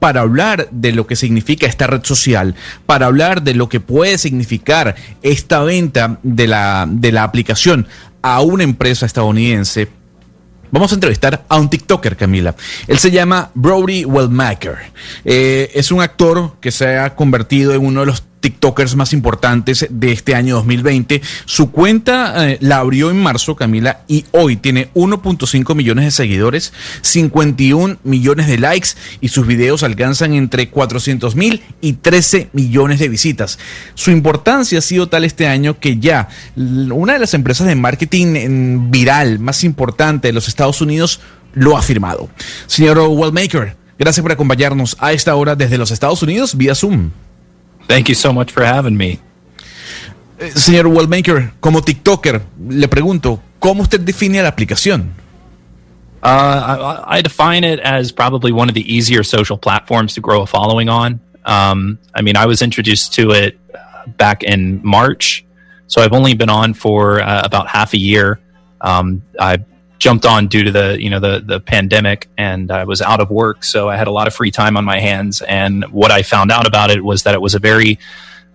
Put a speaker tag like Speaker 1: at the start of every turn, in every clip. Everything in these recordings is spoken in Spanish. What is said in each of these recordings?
Speaker 1: Para hablar de lo que significa esta red social, para hablar de lo que puede significar esta venta de la, de la aplicación a una empresa estadounidense. Vamos a entrevistar a un TikToker, Camila. Él se llama Brody Wellmaker. Eh, es un actor que se ha convertido en uno de los TikTokers más importantes de este año 2020. Su cuenta eh, la abrió en marzo, Camila, y hoy tiene 1.5 millones de seguidores, 51 millones de likes y sus videos alcanzan entre 400 mil y 13 millones de visitas. Su importancia ha sido tal este año que ya una de las empresas de marketing viral más importante de los Estados Unidos lo ha firmado. Señor Wellmaker, gracias por acompañarnos a esta hora desde los Estados Unidos vía Zoom.
Speaker 2: Thank you so much for having me.
Speaker 1: Eh, señor Wellmaker, como TikToker, le pregunto, ¿cómo usted define la aplicación?
Speaker 2: Uh, I, I, define it as probably one of the easier social platforms to grow a following on. Um, I mean, I was introduced to it uh, back in March, so I've only been on for uh, about half a year. Um, I jumped on due to the you know the the pandemic and I was out of work so I had a lot of free time on my hands. And what I found out about it was that it was a very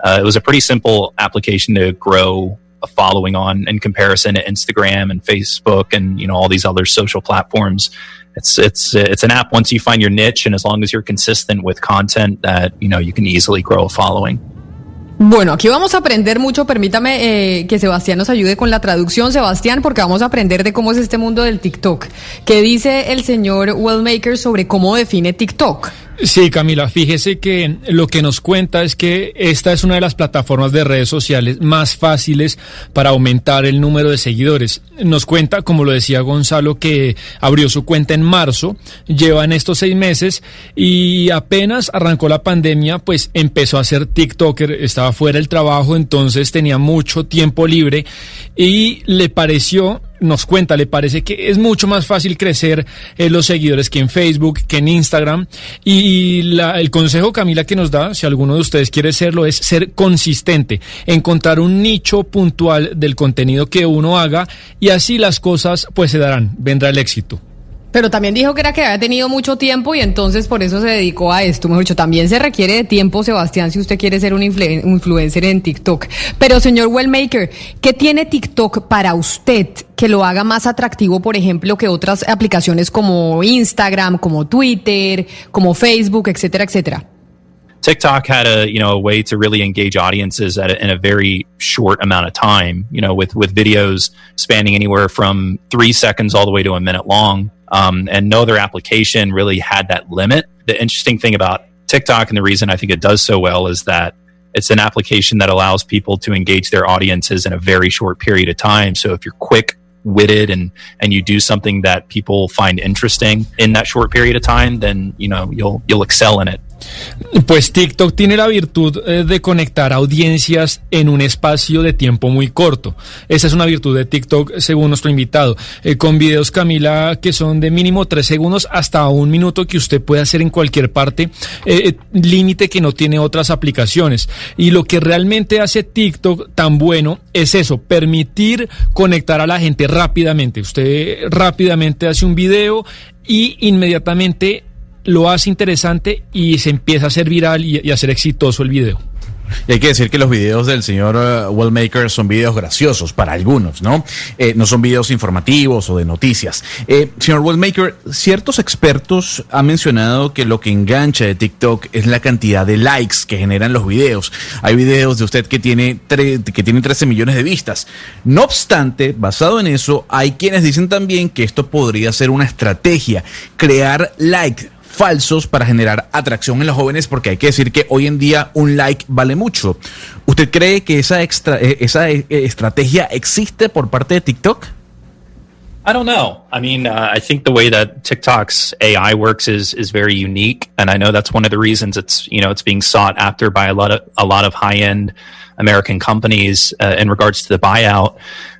Speaker 2: uh, it was a pretty simple application to grow a following on in comparison to Instagram and Facebook and you know all these other social platforms. It's it's it's an app once you find your niche and as long as you're consistent with content that you know you can easily grow a following
Speaker 3: Bueno, aquí vamos a aprender mucho. Permítame eh, que Sebastián nos ayude con la traducción, Sebastián, porque vamos a aprender de cómo es este mundo del TikTok. ¿Qué dice el señor Wellmaker sobre cómo define TikTok?
Speaker 4: Sí, Camila, fíjese que lo que nos cuenta es que esta es una de las plataformas de redes sociales más fáciles para aumentar el número de seguidores. Nos cuenta, como lo decía Gonzalo, que abrió su cuenta en marzo, lleva en estos seis meses y apenas arrancó la pandemia, pues empezó a ser TikToker, estaba fuera del trabajo, entonces tenía mucho tiempo libre y le pareció nos cuenta, le parece que es mucho más fácil crecer eh, los seguidores que en Facebook, que en Instagram. Y la, el consejo, Camila, que nos da, si alguno de ustedes quiere serlo, es ser consistente, encontrar un nicho puntual del contenido que uno haga y así las cosas pues se darán, vendrá el éxito.
Speaker 3: Pero también dijo que era que había tenido mucho tiempo y entonces por eso se dedicó a esto. Mejor dicho, también se requiere de tiempo, Sebastián, si usted quiere ser un influencer en TikTok. Pero señor Wellmaker, ¿qué tiene TikTok para usted que lo haga más atractivo, por ejemplo, que otras aplicaciones como Instagram, como Twitter, como Facebook, etcétera, etcétera?
Speaker 2: TikTok had a you know way to really engage audiences at in a very short amount of time. You know, with with videos spanning anywhere from three seconds all the way to a minute long. Um, and no other application really had that limit. The interesting thing about TikTok and the reason I think it does so well is that it's an application that allows people to engage their audiences in a very short period of time. So if you're quick witted and and you do something that people find interesting in that short period of time, then you know you'll you'll excel in it.
Speaker 4: Pues TikTok tiene la virtud eh, de conectar audiencias en un espacio de tiempo muy corto. Esa es una virtud de TikTok según nuestro invitado. Eh, con videos, Camila, que son de mínimo tres segundos hasta un minuto que usted puede hacer en cualquier parte, eh, límite que no tiene otras aplicaciones. Y lo que realmente hace TikTok tan bueno es eso, permitir conectar a la gente rápidamente. Usted rápidamente hace un video y inmediatamente lo hace interesante y se empieza a hacer viral y, a ser exitoso el video.
Speaker 1: Y hay que decir que los videos del señor uh, Wellmaker son videos graciosos para algunos, ¿no? Eh, no son videos informativos o de noticias. Eh, señor Wellmaker, ciertos expertos han mencionado que lo que engancha de TikTok es la cantidad de likes que generan los videos. Hay videos de usted que tiene, que tiene 13 millones de vistas. No obstante, basado en eso, hay quienes dicen también que esto podría ser una estrategia, crear likes falsos para generar atracción en los jóvenes, porque hay que decir que hoy en día un like vale mucho. ¿Usted cree que esa, extra, eh, esa eh, estrategia existe por parte de TikTok?
Speaker 2: I don't know. I mean, uh, I think the way that TikTok's AI works is is very unique, and I know that's one of the reasons it's you know it's being sought after by a lot of a lot of high end American companies uh, in regards to the buyout.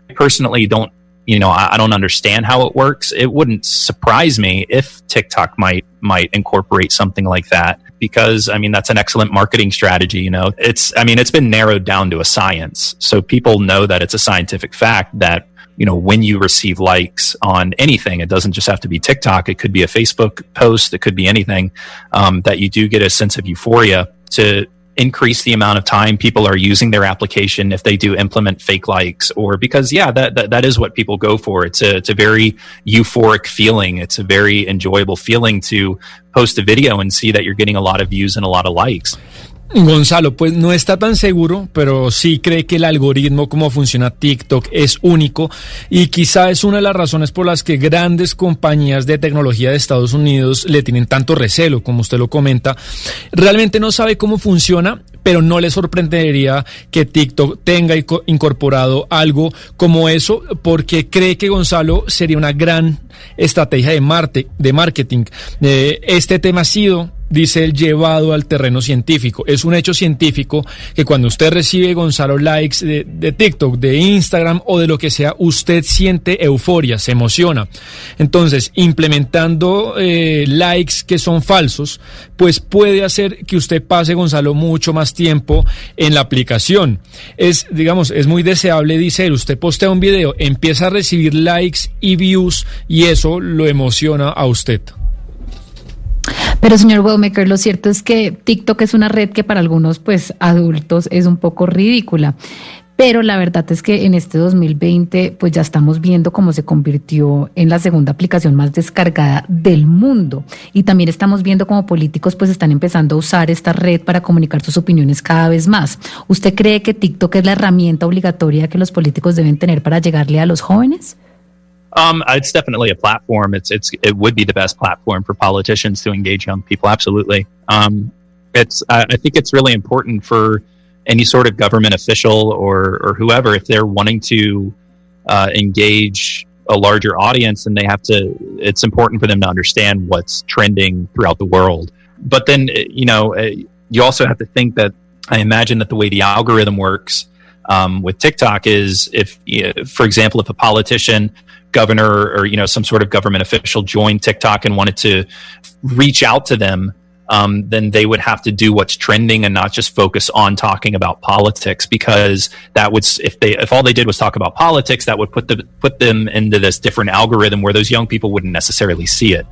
Speaker 2: I personally, don't you know I, I don't understand how it works. It wouldn't surprise me if TikTok might might incorporate something like that because I mean that's an excellent marketing strategy. You know, it's I mean it's been narrowed down to a science, so people know that it's a scientific fact that you know, when you receive likes on anything, it doesn't just have to be TikTok. It could be a Facebook post. It could be anything um, that you do get a sense of euphoria to increase the amount of time people are using their application if they do implement fake likes or because yeah that, that that is what people go for. It's a it's a very euphoric feeling. It's a very enjoyable feeling to post a video and see that you're getting a lot of views and a lot of likes
Speaker 4: Gonzalo, pues no está tan seguro, pero sí cree que el algoritmo, como funciona TikTok, es único y quizá es una de las razones por las que grandes compañías de tecnología de Estados Unidos le tienen tanto recelo, como usted lo comenta. Realmente no sabe cómo funciona, pero no le sorprendería que TikTok tenga incorporado algo como eso, porque cree que Gonzalo sería una gran estrategia de, marketing. Eh, este tema ha sido dice el llevado al terreno científico. Es un hecho científico que cuando usted recibe, Gonzalo, likes de, TikTok, de Instagram o de lo que sea, usted siente euforia, se emociona. Entonces, implementando eh, likes que son falsos, pues puede hacer que usted pase, Gonzalo, mucho más tiempo en la aplicación. Es, digamos, es muy deseable, dice él, usted postea un video, empieza a recibir likes y views y eso lo emociona a usted.
Speaker 3: Pero señor Wellmaker, lo cierto es que TikTok es una red que para algunos pues adultos es un poco ridícula. Pero la verdad es que en este 2020 pues ya estamos viendo cómo se convirtió en la segunda aplicación más descargada del mundo. Y también estamos viendo cómo políticos pues están empezando a usar esta red para comunicar sus opiniones cada vez más. ¿Usted cree que TikTok es la herramienta obligatoria que los políticos deben tener para llegarle a los jóvenes?
Speaker 2: Um, it's definitely a platform. It's it's it would be the best platform for politicians to engage young people. Absolutely. Um, it's I, I think it's really important for any sort of government official or or whoever if they're wanting to uh, engage a larger audience, then they have to. It's important for them to understand what's trending throughout the world. But then you know uh, you also have to think that I imagine that the way the algorithm works. Um, with TikTok is if, for example, if a politician governor or you know some sort of government official joined TikTok and wanted to reach out to them, um, then they would have to do what's trending and not just focus on talking about politics because that would if they if all they did was talk about politics, that would put the put them into this different algorithm where those young people wouldn't necessarily see it.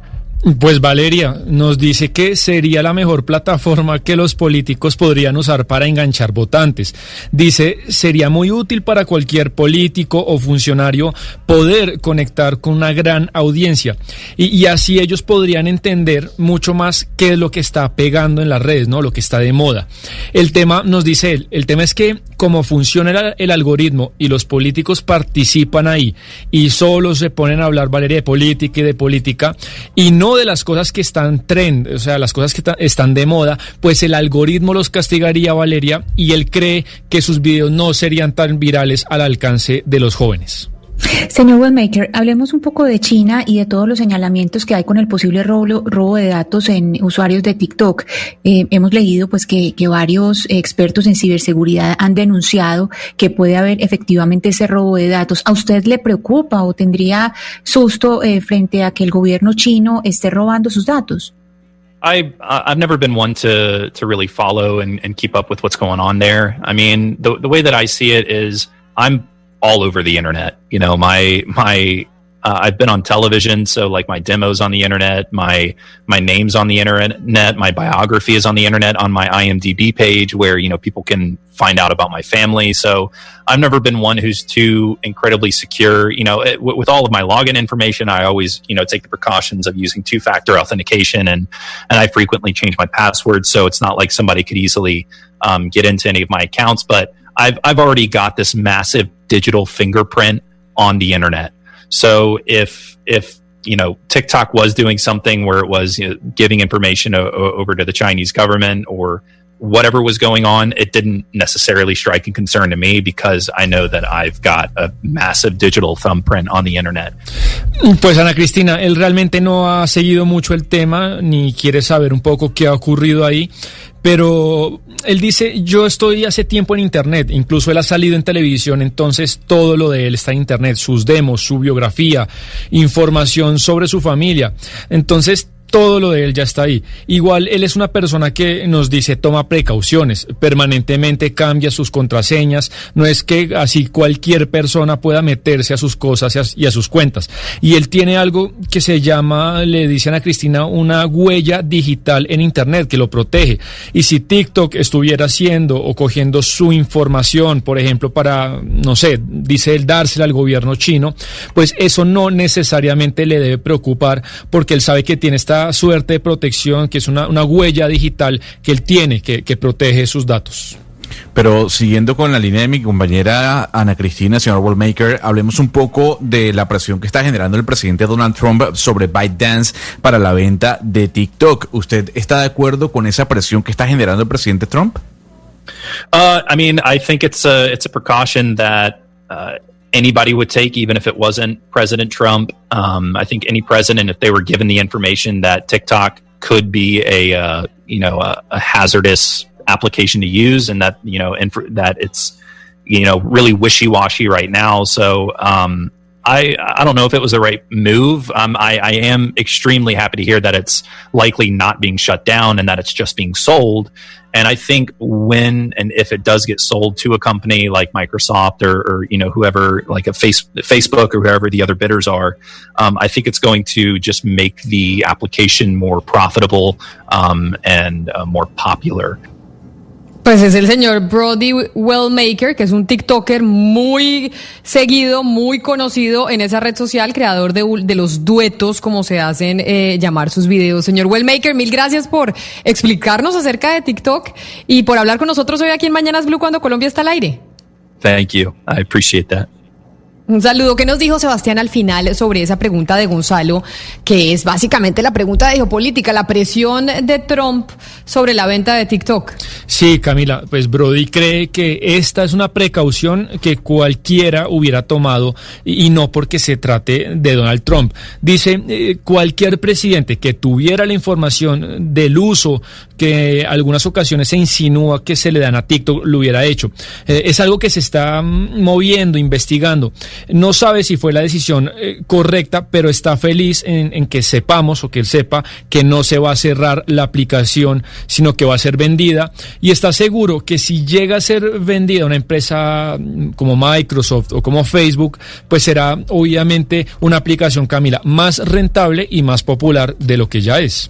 Speaker 4: Pues Valeria nos dice que sería la mejor plataforma que los políticos podrían usar para enganchar votantes. Dice, sería muy útil para cualquier político o funcionario poder conectar con una gran audiencia y, así ellos podrían entender mucho más qué es lo que está pegando en las redes, ¿no? Lo que está de moda. El tema, nos dice él, el tema es que como funciona el, el algoritmo y los políticos participan ahí y solo se ponen a hablar, Valeria, de política y de política y no de las cosas que están trend, o sea, las cosas que están de moda, pues el algoritmo los castigaría, Valeria, y él cree que sus videos no serían tan virales al alcance de los jóvenes.
Speaker 5: Señor Wellmaker, hablemos un poco de China y de todos los señalamientos que hay con el posible robo, de datos en usuarios de TikTok. Eh, hemos leído pues que, varios expertos en ciberseguridad han denunciado que puede haber efectivamente ese robo de datos. ¿A usted le preocupa o tendría susto eh, frente a que el gobierno chino esté robando sus datos?
Speaker 2: I've never been one to really follow and, keep up with what's going on there. I mean, the way that I see it is I'm all over the internet. You know, my my uh, I've been on television, so like my demos on the internet, my my name's on the internet, my biography is on the internet on my IMDb page, where you know people can find out about my family. So I've never been one who's too incredibly secure. You know, it, with all of my login information, I always you know take the precautions of using two factor authentication, and and I frequently change my password, so it's not like somebody could easily um, get into any of my accounts, but I've I've already got this massive digital fingerprint on the internet. So if if you know TikTok was doing something where it was you know, giving information o- over to the Chinese government or whatever was going on, it didn't necessarily strike a concern to me because I know that I've got a massive digital thumbprint on the internet.
Speaker 4: Pues Ana Cristina, él realmente no ha seguido mucho el tema ni quiere saber un poco qué ha ocurrido ahí, pero él dice, yo estoy hace tiempo en Internet, incluso él ha salido en televisión, entonces todo lo de él está en Internet, sus demos, su biografía, información sobre su familia. Entonces todo lo de él ya está ahí. Igual él es una persona que nos dice toma precauciones, permanentemente cambia sus contraseñas, no es que así cualquier persona pueda meterse a sus cosas y a, sus cuentas. Y él tiene algo que se llama, le dicen a Cristina, una huella digital en Internet que lo protege. Y si TikTok estuviera haciendo o cogiendo su información, por ejemplo, para, no sé, dice él, dársela al gobierno chino, pues eso no necesariamente le debe preocupar porque él sabe que tiene esta suerte de protección, que es una, una huella digital que él tiene, que, que protege sus datos.
Speaker 1: Pero siguiendo con la línea de mi compañera Ana Cristina, señor Wallmaker, hablemos un poco de la presión que está generando el presidente Donald Trump sobre ByteDance para la venta de TikTok. ¿Usted está de acuerdo con esa presión que está generando el presidente Trump?
Speaker 2: Uh, I mean, I think it's a it's a precaution that uh, anybody would take, even if it wasn't President Trump. Um, I think any president, if they were given the information that TikTok could be a uh, you know a, a, hazardous application to use, and that you know inf- that it's you know really wishy washy right now. So um, I I don't know if it was the right move. Um, I, I am extremely happy to hear that it's likely not being shut down and that it's just being sold. And I think when and if it does get sold to a company like Microsoft or, or you know whoever like a face, Facebook or whoever the other bidders are, um, I think it's going to just make the application more profitable um, and uh, more popular.
Speaker 3: Pues es el señor Brody Wellmaker, que es un TikToker muy seguido, muy conocido en esa red social, creador de, de los duetos, como se hacen eh, llamar sus videos. Señor Wellmaker, mil gracias por explicarnos acerca de TikTok y por hablar con nosotros hoy aquí en Mañanas Blue cuando Colombia está al aire.
Speaker 2: Thank you. I appreciate that.
Speaker 3: Un saludo. ¿Qué nos dijo Sebastián al final sobre esa pregunta de Gonzalo, que es básicamente la pregunta de geopolítica, la presión de Trump sobre la venta de TikTok?
Speaker 4: Sí, Camila, pues Brody cree que esta es una precaución que cualquiera hubiera tomado y, no porque se trate de Donald Trump. Dice, eh, cualquier presidente que tuviera la información del uso que algunas ocasiones se insinúa que se le dan a TikTok, lo hubiera hecho. Eh, es algo que se está mm, moviendo, investigando. No sabe si fue la decisión eh, correcta, pero está feliz en, en, que sepamos o que él sepa que no se va a cerrar la aplicación, sino que va a ser vendida. Y está seguro que si llega a ser vendida una empresa mm, como Microsoft o como Facebook, pues será obviamente una aplicación, Camila, más rentable y más popular de lo que ya es.